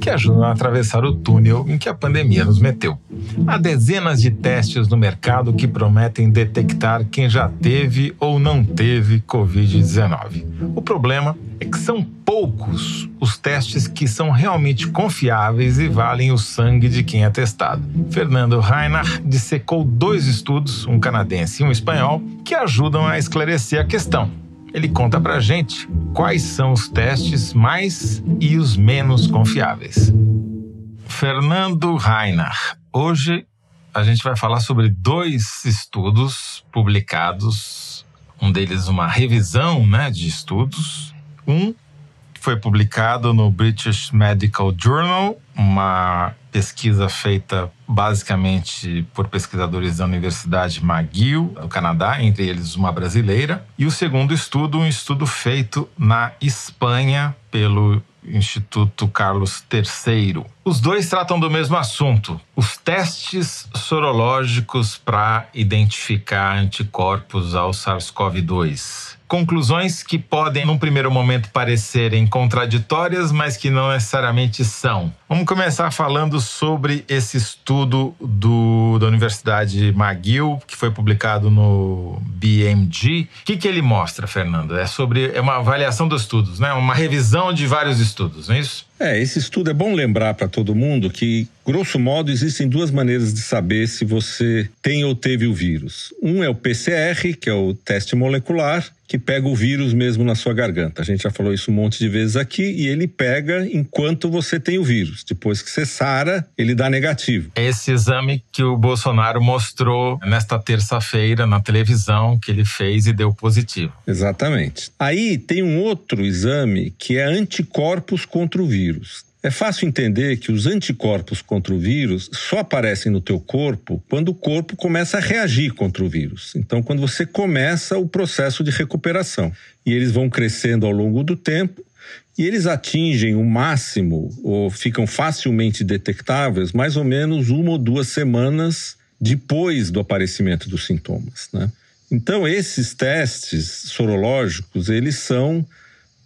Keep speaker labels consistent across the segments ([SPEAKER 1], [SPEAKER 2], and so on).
[SPEAKER 1] que ajudam a atravessar o túnel em que a pandemia nos meteu. Há dezenas de testes no mercado que prometem detectar quem já teve ou não teve Covid-19. O problema é que são poucos os testes que são realmente confiáveis e valem o sangue de quem é testado. Fernando Reinhardt dissecou dois estudos, um canadense e um espanhol, que ajudam a esclarecer a questão. Ele conta pra gente quais são os testes mais e os menos confiáveis. Fernando Reinhardt, hoje a gente vai falar sobre dois estudos publicados, um deles uma revisão né, de estudos, um foi publicado no British Medical Journal, uma pesquisa feita basicamente por pesquisadores da Universidade McGill, do Canadá, entre eles uma brasileira, e o segundo estudo, um estudo feito na Espanha pelo Instituto Carlos III. Os dois tratam do mesmo assunto: os testes sorológicos para identificar anticorpos ao SARS-CoV-2 conclusões que podem, num primeiro momento, parecerem contraditórias, mas que não necessariamente são. Vamos começar falando sobre esse estudo do, da Universidade McGill, que foi publicado no BMG. O que, que ele mostra, Fernando? É sobre é uma avaliação dos estudos, né? uma revisão de vários estudos, não é isso?
[SPEAKER 2] É, esse estudo é bom lembrar para todo mundo que, grosso modo, existem duas maneiras de saber se você tem ou teve o vírus. Um é o PCR, que é o teste molecular, que pega o vírus mesmo na sua garganta. A gente já falou isso um monte de vezes aqui e ele pega enquanto você tem o vírus. Depois que você sara, ele dá negativo.
[SPEAKER 1] Esse exame que o Bolsonaro mostrou nesta terça-feira na televisão que ele fez e deu positivo.
[SPEAKER 2] Exatamente. Aí tem um outro exame que é anticorpos contra o vírus. É fácil entender que os anticorpos contra o vírus só aparecem no teu corpo quando o corpo começa a reagir contra o vírus. Então, quando você começa o processo de recuperação. E eles vão crescendo ao longo do tempo e eles atingem o máximo ou ficam facilmente detectáveis mais ou menos uma ou duas semanas depois do aparecimento dos sintomas, né? Então, esses testes sorológicos, eles são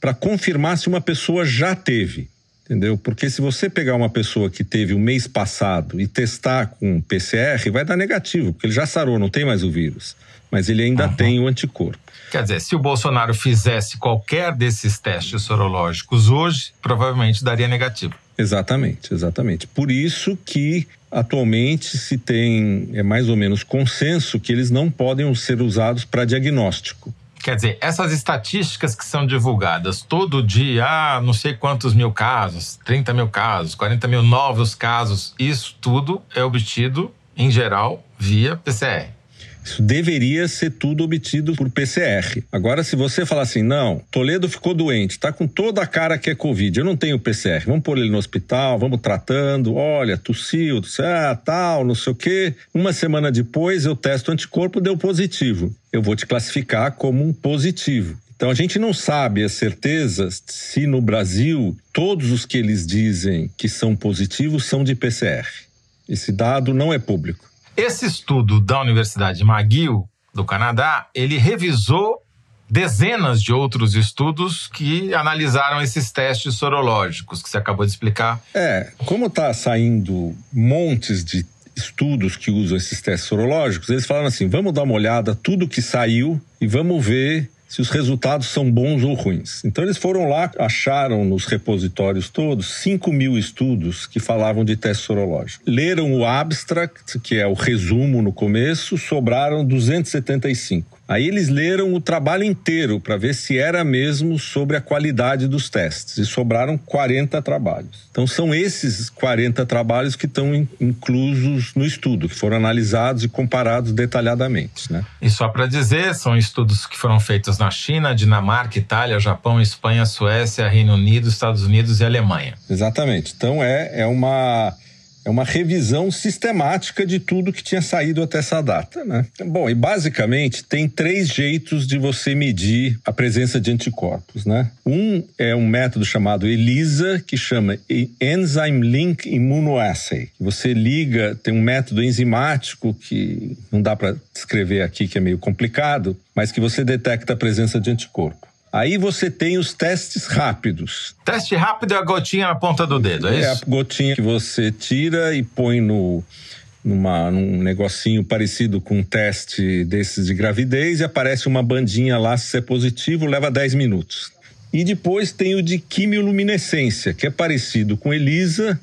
[SPEAKER 2] para confirmar se uma pessoa já teve entendeu? Porque se você pegar uma pessoa que teve o mês passado e testar com PCR, vai dar negativo, porque ele já sarou, não tem mais o vírus. Mas ele ainda uhum. tem o anticorpo.
[SPEAKER 1] Quer dizer, se o Bolsonaro fizesse qualquer desses testes sorológicos hoje, provavelmente daria negativo.
[SPEAKER 2] Exatamente, exatamente. Por isso que atualmente se tem é mais ou menos consenso que eles não podem ser usados para diagnóstico.
[SPEAKER 1] Quer dizer, essas estatísticas que são divulgadas todo dia, ah, não sei quantos mil casos, 30 mil casos, 40 mil novos casos, isso tudo é obtido, em geral, via PCR.
[SPEAKER 2] Isso deveria ser tudo obtido por PCR. Agora, se você falar assim, não, Toledo ficou doente, está com toda a cara que é Covid, eu não tenho PCR, vamos pôr ele no hospital, vamos tratando, olha, tossiu, tossiu ah, tal, não sei o quê. Uma semana depois eu testo anticorpo, deu positivo. Eu vou te classificar como um positivo. Então a gente não sabe a certeza se no Brasil todos os que eles dizem que são positivos são de PCR. Esse dado não é público.
[SPEAKER 1] Esse estudo da Universidade McGill, do Canadá, ele revisou dezenas de outros estudos que analisaram esses testes sorológicos que você acabou de explicar.
[SPEAKER 2] É, como está saindo montes de estudos que usam esses testes sorológicos, eles falaram assim: vamos dar uma olhada tudo que saiu e vamos ver se os resultados são bons ou ruins. Então eles foram lá, acharam nos repositórios todos 5 mil estudos que falavam de teste sorológico. Leram o abstract, que é o resumo no começo, sobraram 275. Aí eles leram o trabalho inteiro para ver se era mesmo sobre a qualidade dos testes e sobraram 40 trabalhos. Então são esses 40 trabalhos que estão inclusos no estudo, que foram analisados e comparados detalhadamente. Né?
[SPEAKER 1] E só para dizer, são estudos que foram feitos na China, Dinamarca, Itália, Japão, Espanha, Suécia, Reino Unido, Estados Unidos e Alemanha.
[SPEAKER 2] Exatamente. Então é, é uma É uma revisão sistemática de tudo que tinha saído até essa data, né? Bom, e basicamente tem três jeitos de você medir a presença de anticorpos, né? Um é um método chamado ELISA, que chama Enzyme Link Immunoassay. Você liga, tem um método enzimático que não dá para descrever aqui, que é meio complicado, mas que você detecta a presença de anticorpo. Aí você tem os testes rápidos.
[SPEAKER 1] Teste rápido é a gotinha na ponta do dedo, é,
[SPEAKER 2] é
[SPEAKER 1] isso?
[SPEAKER 2] É a gotinha que você tira e põe no, numa, num negocinho parecido com um teste desses de gravidez e aparece uma bandinha lá, se é positivo, leva 10 minutos. E depois tem o de quimioluminescência, que é parecido com ELISA,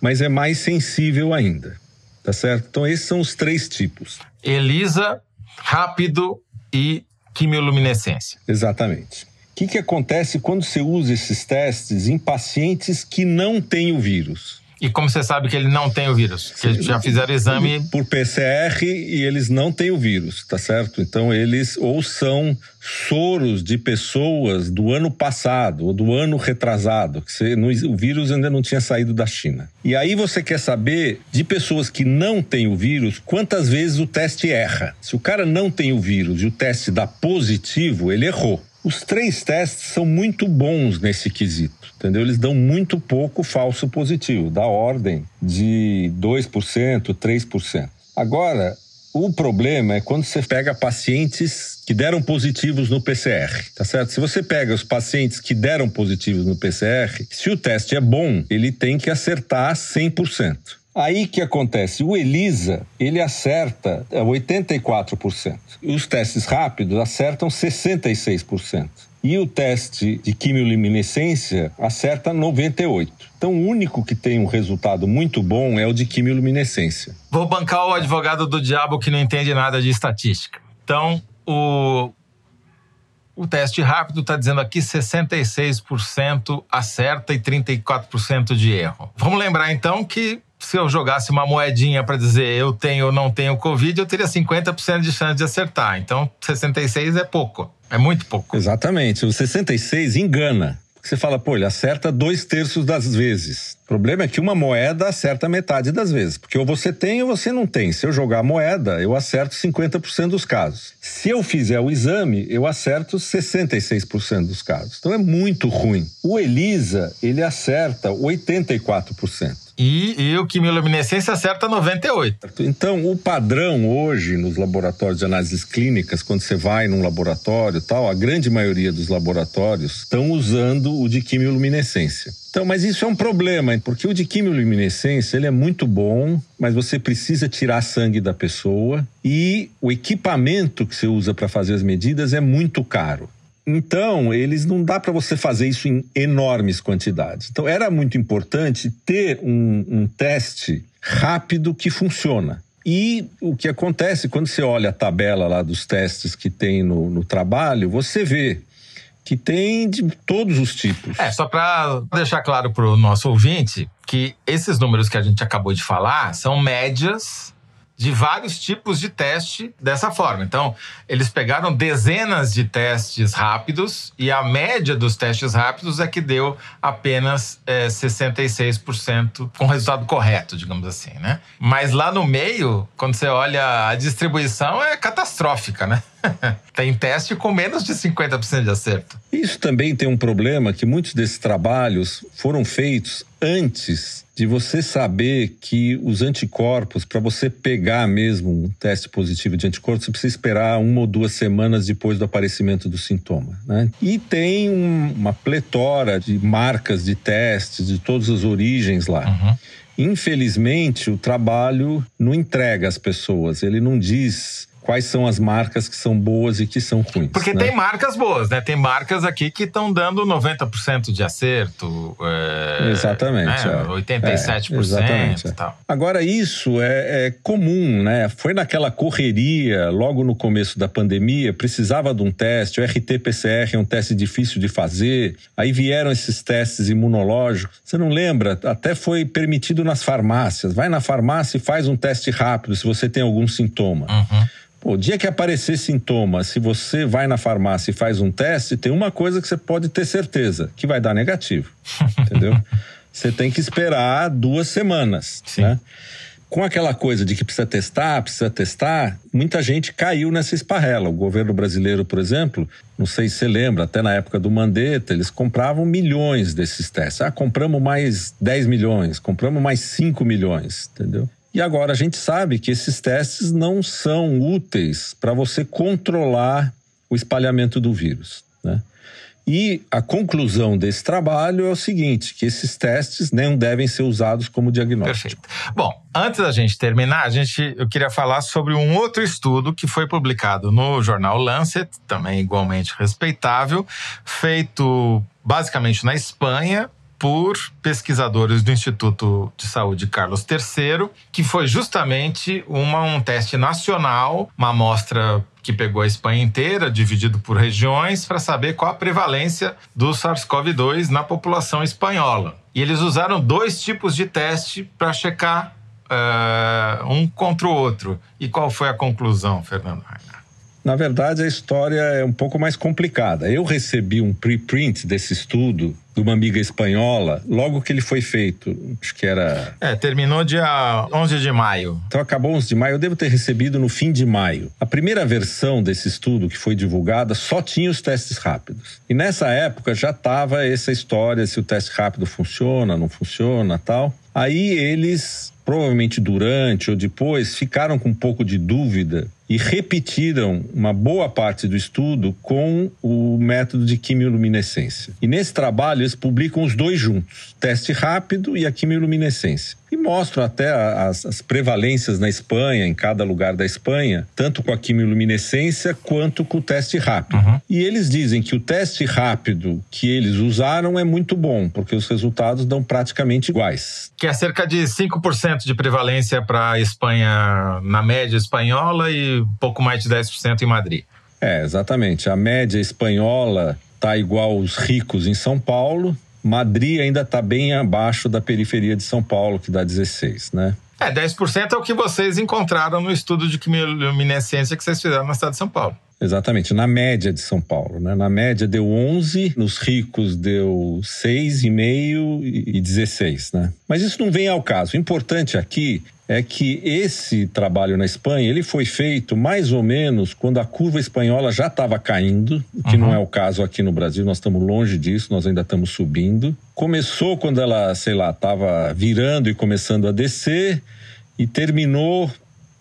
[SPEAKER 2] mas é mais sensível ainda. Tá certo? Então esses são os três tipos.
[SPEAKER 1] ELISA, rápido e quimioluminescência.
[SPEAKER 2] Exatamente. O que, que acontece quando você usa esses testes em pacientes que não têm o vírus?
[SPEAKER 1] E como você sabe que ele não tem o vírus? Que já fizeram exame.
[SPEAKER 2] Por PCR e eles não têm o vírus, tá certo? Então eles ou são soros de pessoas do ano passado ou do ano retrasado, que você, o vírus ainda não tinha saído da China. E aí você quer saber de pessoas que não têm o vírus, quantas vezes o teste erra. Se o cara não tem o vírus e o teste dá positivo, ele errou. Os três testes são muito bons nesse quesito, entendeu? Eles dão muito pouco falso positivo, da ordem de 2%, 3%. Agora, o problema é quando você pega pacientes que deram positivos no PCR, tá certo? Se você pega os pacientes que deram positivos no PCR, se o teste é bom, ele tem que acertar 100%. Aí que acontece? O ELISA, ele acerta 84%. E os testes rápidos acertam 66%. E o teste de quimioluminescência acerta 98%. Então, o único que tem um resultado muito bom é o de quimioluminescência.
[SPEAKER 1] Vou bancar o advogado do diabo que não entende nada de estatística. Então, o, o teste rápido está dizendo aqui 66% acerta e 34% de erro. Vamos lembrar então que se eu jogasse uma moedinha para dizer eu tenho ou não tenho Covid, eu teria 50% de chance de acertar. Então, 66 é pouco. É muito pouco.
[SPEAKER 2] Exatamente. O 66 engana. Você fala, pô, ele acerta dois terços das vezes. O problema é que uma moeda acerta metade das vezes. Porque ou você tem ou você não tem. Se eu jogar moeda, eu acerto 50% dos casos. Se eu fizer o exame, eu acerto 66% dos casos. Então é muito ruim. O ELISA, ele acerta 84%.
[SPEAKER 1] E, e o quimioluminescência acerta 98.
[SPEAKER 2] Então, o padrão hoje nos laboratórios de análises clínicas, quando você vai num laboratório tal, a grande maioria dos laboratórios estão usando o de quimioluminescência. Então, mas isso é um problema, porque o de quimioluminescência ele é muito bom, mas você precisa tirar sangue da pessoa e o equipamento que você usa para fazer as medidas é muito caro. Então, eles não dá para você fazer isso em enormes quantidades. Então, era muito importante ter um, um teste rápido que funciona. E o que acontece quando você olha a tabela lá dos testes que tem no, no trabalho, você vê que tem de todos os tipos.
[SPEAKER 1] É, só para deixar claro para o nosso ouvinte que esses números que a gente acabou de falar são médias de vários tipos de teste dessa forma. Então, eles pegaram dezenas de testes rápidos e a média dos testes rápidos é que deu apenas é, 66% com resultado correto, digamos assim, né? Mas lá no meio, quando você olha a distribuição, é catastrófica, né? tem teste com menos de 50% de acerto.
[SPEAKER 2] Isso também tem um problema que muitos desses trabalhos foram feitos antes de você saber que os anticorpos, para você pegar mesmo um teste positivo de anticorpos, você precisa esperar uma ou duas semanas depois do aparecimento do sintoma. Né? E tem um, uma pletora de marcas de testes de todas as origens lá. Uhum. Infelizmente, o trabalho não entrega às pessoas, ele não diz quais são as marcas que são boas e que são ruins.
[SPEAKER 1] Porque
[SPEAKER 2] né?
[SPEAKER 1] tem marcas boas, né? Tem marcas aqui que estão dando 90% de acerto.
[SPEAKER 2] É, exatamente.
[SPEAKER 1] Né? É. 87% é, exatamente, e tal.
[SPEAKER 2] Agora, isso é, é, comum, né? Foi naquela correria, logo no começo da pandemia, precisava de um teste. O RT-PCR é um teste difícil de fazer. Aí vieram esses testes imunológicos. Você não lembra? Até foi permitido nas farmácias. Vai na farmácia e faz um teste rápido se você tem algum sintoma. Uhum. Pô, o dia que aparecer sintoma, se você vai na farmácia e faz um teste, tem uma coisa que você pode ter certeza, que vai dar negativo. entendeu? você tem que esperar duas semanas, Sim. né? com aquela coisa de que precisa testar, precisa testar, muita gente caiu nessa esparrela. O governo brasileiro, por exemplo, não sei se você lembra, até na época do Mandetta, eles compravam milhões desses testes. Ah, compramos mais 10 milhões, compramos mais 5 milhões, entendeu? E agora a gente sabe que esses testes não são úteis para você controlar o espalhamento do vírus, né? E a conclusão desse trabalho é o seguinte: que esses testes não devem ser usados como diagnóstico.
[SPEAKER 1] Perfeito. Bom, antes da gente terminar, a gente, eu queria falar sobre um outro estudo que foi publicado no jornal Lancet, também igualmente respeitável, feito basicamente na Espanha por pesquisadores do Instituto de Saúde Carlos III, que foi justamente uma, um teste nacional, uma amostra que pegou a Espanha inteira, dividido por regiões, para saber qual a prevalência do SARS-CoV-2 na população espanhola. E eles usaram dois tipos de teste para checar uh, um contra o outro. E qual foi a conclusão, Fernando?
[SPEAKER 2] Na verdade, a história é um pouco mais complicada. Eu recebi um preprint desse estudo de uma amiga espanhola logo que ele foi feito. Acho que era.
[SPEAKER 1] É, terminou dia 11 de maio.
[SPEAKER 2] Então acabou 11 de maio. Eu devo ter recebido no fim de maio. A primeira versão desse estudo que foi divulgada só tinha os testes rápidos. E nessa época já estava essa história se o teste rápido funciona, não funciona, tal. Aí eles provavelmente durante ou depois, ficaram com um pouco de dúvida e repetiram uma boa parte do estudo com o método de quimioluminescência. E nesse trabalho eles publicam os dois juntos, teste rápido e a quimioluminescência. E mostram até as, as prevalências na Espanha, em cada lugar da Espanha, tanto com a quimioluminescência quanto com o teste rápido. Uhum. E eles dizem que o teste rápido que eles usaram é muito bom, porque os resultados dão praticamente iguais.
[SPEAKER 1] Que é cerca de 5% de prevalência para a Espanha na média espanhola e pouco mais de 10% em Madrid.
[SPEAKER 2] É, exatamente. A média espanhola está igual aos ricos em São Paulo. Madrid ainda está bem abaixo da periferia de São Paulo, que dá 16, né?
[SPEAKER 1] É, 10% é o que vocês encontraram no estudo de quimiluminescência que vocês fizeram na cidade de São Paulo.
[SPEAKER 2] Exatamente, na média de São Paulo. Né? Na média deu 11, nos ricos deu 6,5 e 16. Né? Mas isso não vem ao caso. O importante aqui é que esse trabalho na Espanha ele foi feito mais ou menos quando a curva espanhola já estava caindo, que uhum. não é o caso aqui no Brasil, nós estamos longe disso, nós ainda estamos subindo. Começou quando ela, sei lá, estava virando e começando a descer e terminou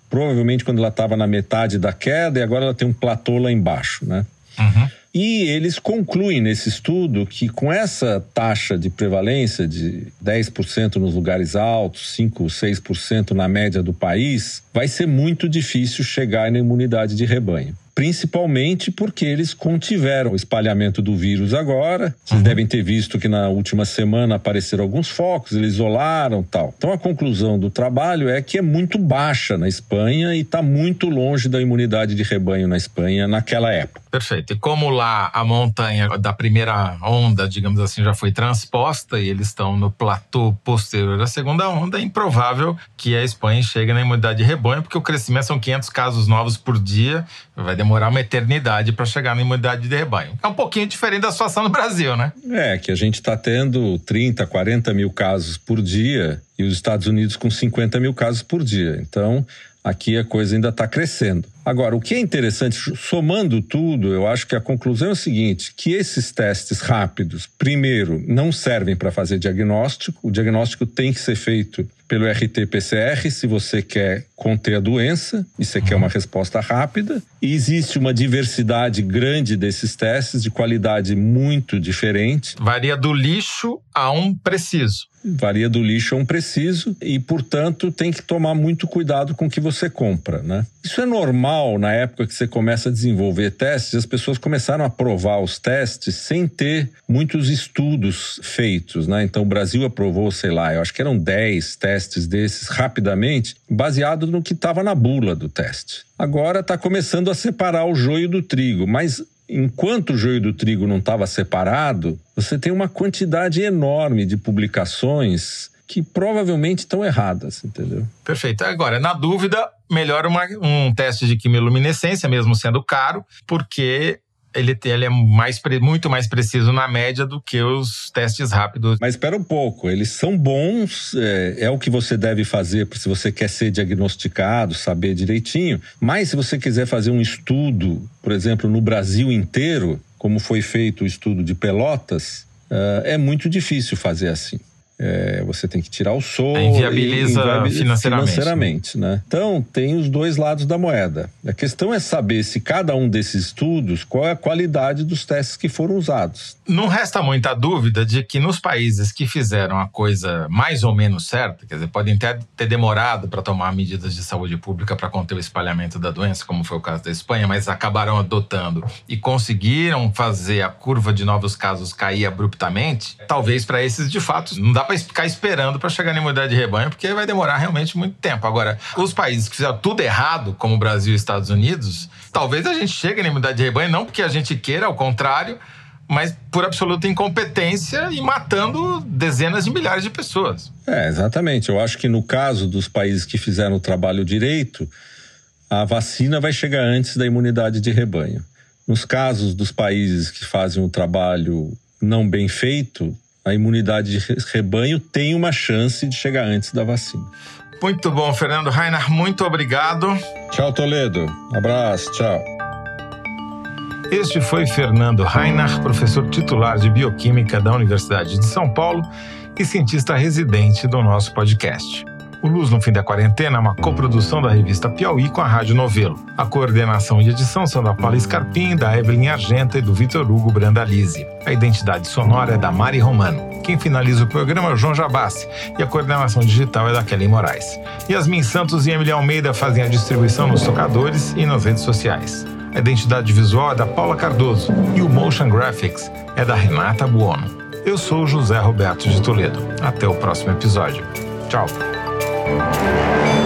[SPEAKER 2] provavelmente quando ela estava na metade da queda e agora ela tem um platô lá embaixo, né? Uhum. E eles concluem nesse estudo que com essa taxa de prevalência de 10% nos lugares altos, 5, 6% na média do país, vai ser muito difícil chegar na imunidade de rebanho principalmente porque eles contiveram o espalhamento do vírus agora. Vocês uhum. devem ter visto que na última semana apareceram alguns focos, eles isolaram tal. Então a conclusão do trabalho é que é muito baixa na Espanha e está muito longe da imunidade de rebanho na Espanha naquela época.
[SPEAKER 1] Perfeito. E como lá a montanha da primeira onda, digamos assim, já foi transposta e eles estão no platô posterior à segunda onda, é improvável que a Espanha chegue na imunidade de rebanho, porque o crescimento são 500 casos novos por dia, vai demorar demorar uma eternidade para chegar na imunidade de rebanho. É um pouquinho diferente da situação no Brasil, né?
[SPEAKER 2] É, que a gente está tendo 30, 40 mil casos por dia e os Estados Unidos com 50 mil casos por dia. Então, aqui a coisa ainda está crescendo. Agora, o que é interessante, somando tudo, eu acho que a conclusão é o seguinte: que esses testes rápidos, primeiro, não servem para fazer diagnóstico. O diagnóstico tem que ser feito pelo RT-PCR se você quer conter a doença e você quer uma resposta rápida. E existe uma diversidade grande desses testes, de qualidade muito diferente.
[SPEAKER 1] Varia do lixo a um preciso.
[SPEAKER 2] Varia do lixo a um preciso e, portanto, tem que tomar muito cuidado com o que você compra, né? Isso é normal na época que você começa a desenvolver testes, as pessoas começaram a provar os testes sem ter muitos estudos feitos, né? Então o Brasil aprovou, sei lá, eu acho que eram 10 testes desses rapidamente, baseado no que estava na bula do teste. Agora está começando a separar o joio do trigo, mas enquanto o joio do trigo não estava separado, você tem uma quantidade enorme de publicações que provavelmente estão erradas, entendeu?
[SPEAKER 1] Perfeito. Agora, na dúvida, melhor uma, um teste de quimiluminescência, mesmo sendo caro, porque ele, ele é mais, muito mais preciso na média do que os testes rápidos.
[SPEAKER 2] Mas espera um pouco, eles são bons, é, é o que você deve fazer se você quer ser diagnosticado, saber direitinho. Mas se você quiser fazer um estudo, por exemplo, no Brasil inteiro, como foi feito o estudo de Pelotas, uh, é muito difícil fazer assim. É, você tem que tirar o sol.
[SPEAKER 1] Inviabiliza, inviabiliza financeiramente.
[SPEAKER 2] financeiramente né? Então, tem os dois lados da moeda. A questão é saber se cada um desses estudos, qual é a qualidade dos testes que foram usados.
[SPEAKER 1] Não resta muita dúvida de que nos países que fizeram a coisa mais ou menos certa, quer dizer, podem ter, ter demorado para tomar medidas de saúde pública para conter o espalhamento da doença, como foi o caso da Espanha, mas acabaram adotando e conseguiram fazer a curva de novos casos cair abruptamente, talvez para esses de fato não dá para ficar esperando para chegar na imunidade de rebanho, porque vai demorar realmente muito tempo. Agora, os países que fizeram tudo errado, como o Brasil e Estados Unidos, talvez a gente chegue na imunidade de rebanho, não porque a gente queira, ao contrário, mas por absoluta incompetência e matando dezenas de milhares de pessoas.
[SPEAKER 2] É, exatamente. Eu acho que no caso dos países que fizeram o trabalho direito, a vacina vai chegar antes da imunidade de rebanho. Nos casos dos países que fazem o trabalho não bem feito, a imunidade de rebanho tem uma chance de chegar antes da vacina.
[SPEAKER 1] Muito bom, Fernando Rainer, muito obrigado.
[SPEAKER 2] Tchau, Toledo. Abraço, tchau.
[SPEAKER 1] Este foi Fernando Rainer, professor titular de Bioquímica da Universidade de São Paulo e cientista residente do nosso podcast. Luz no Fim da Quarentena é uma coprodução da revista Piauí com a Rádio Novelo. A coordenação e edição são da Paula Scarpim, da Evelyn Argenta e do Vitor Hugo Brandalize. A identidade sonora é da Mari Romano. Quem finaliza o programa é o João Jabassi e a coordenação digital é da Kelly Moraes. Yasmin Santos e Emília Almeida fazem a distribuição nos tocadores e nas redes sociais. A identidade visual é da Paula Cardoso e o Motion Graphics é da Renata Buono. Eu sou José Roberto de Toledo. Até o próximo episódio. Tchau. Thank you.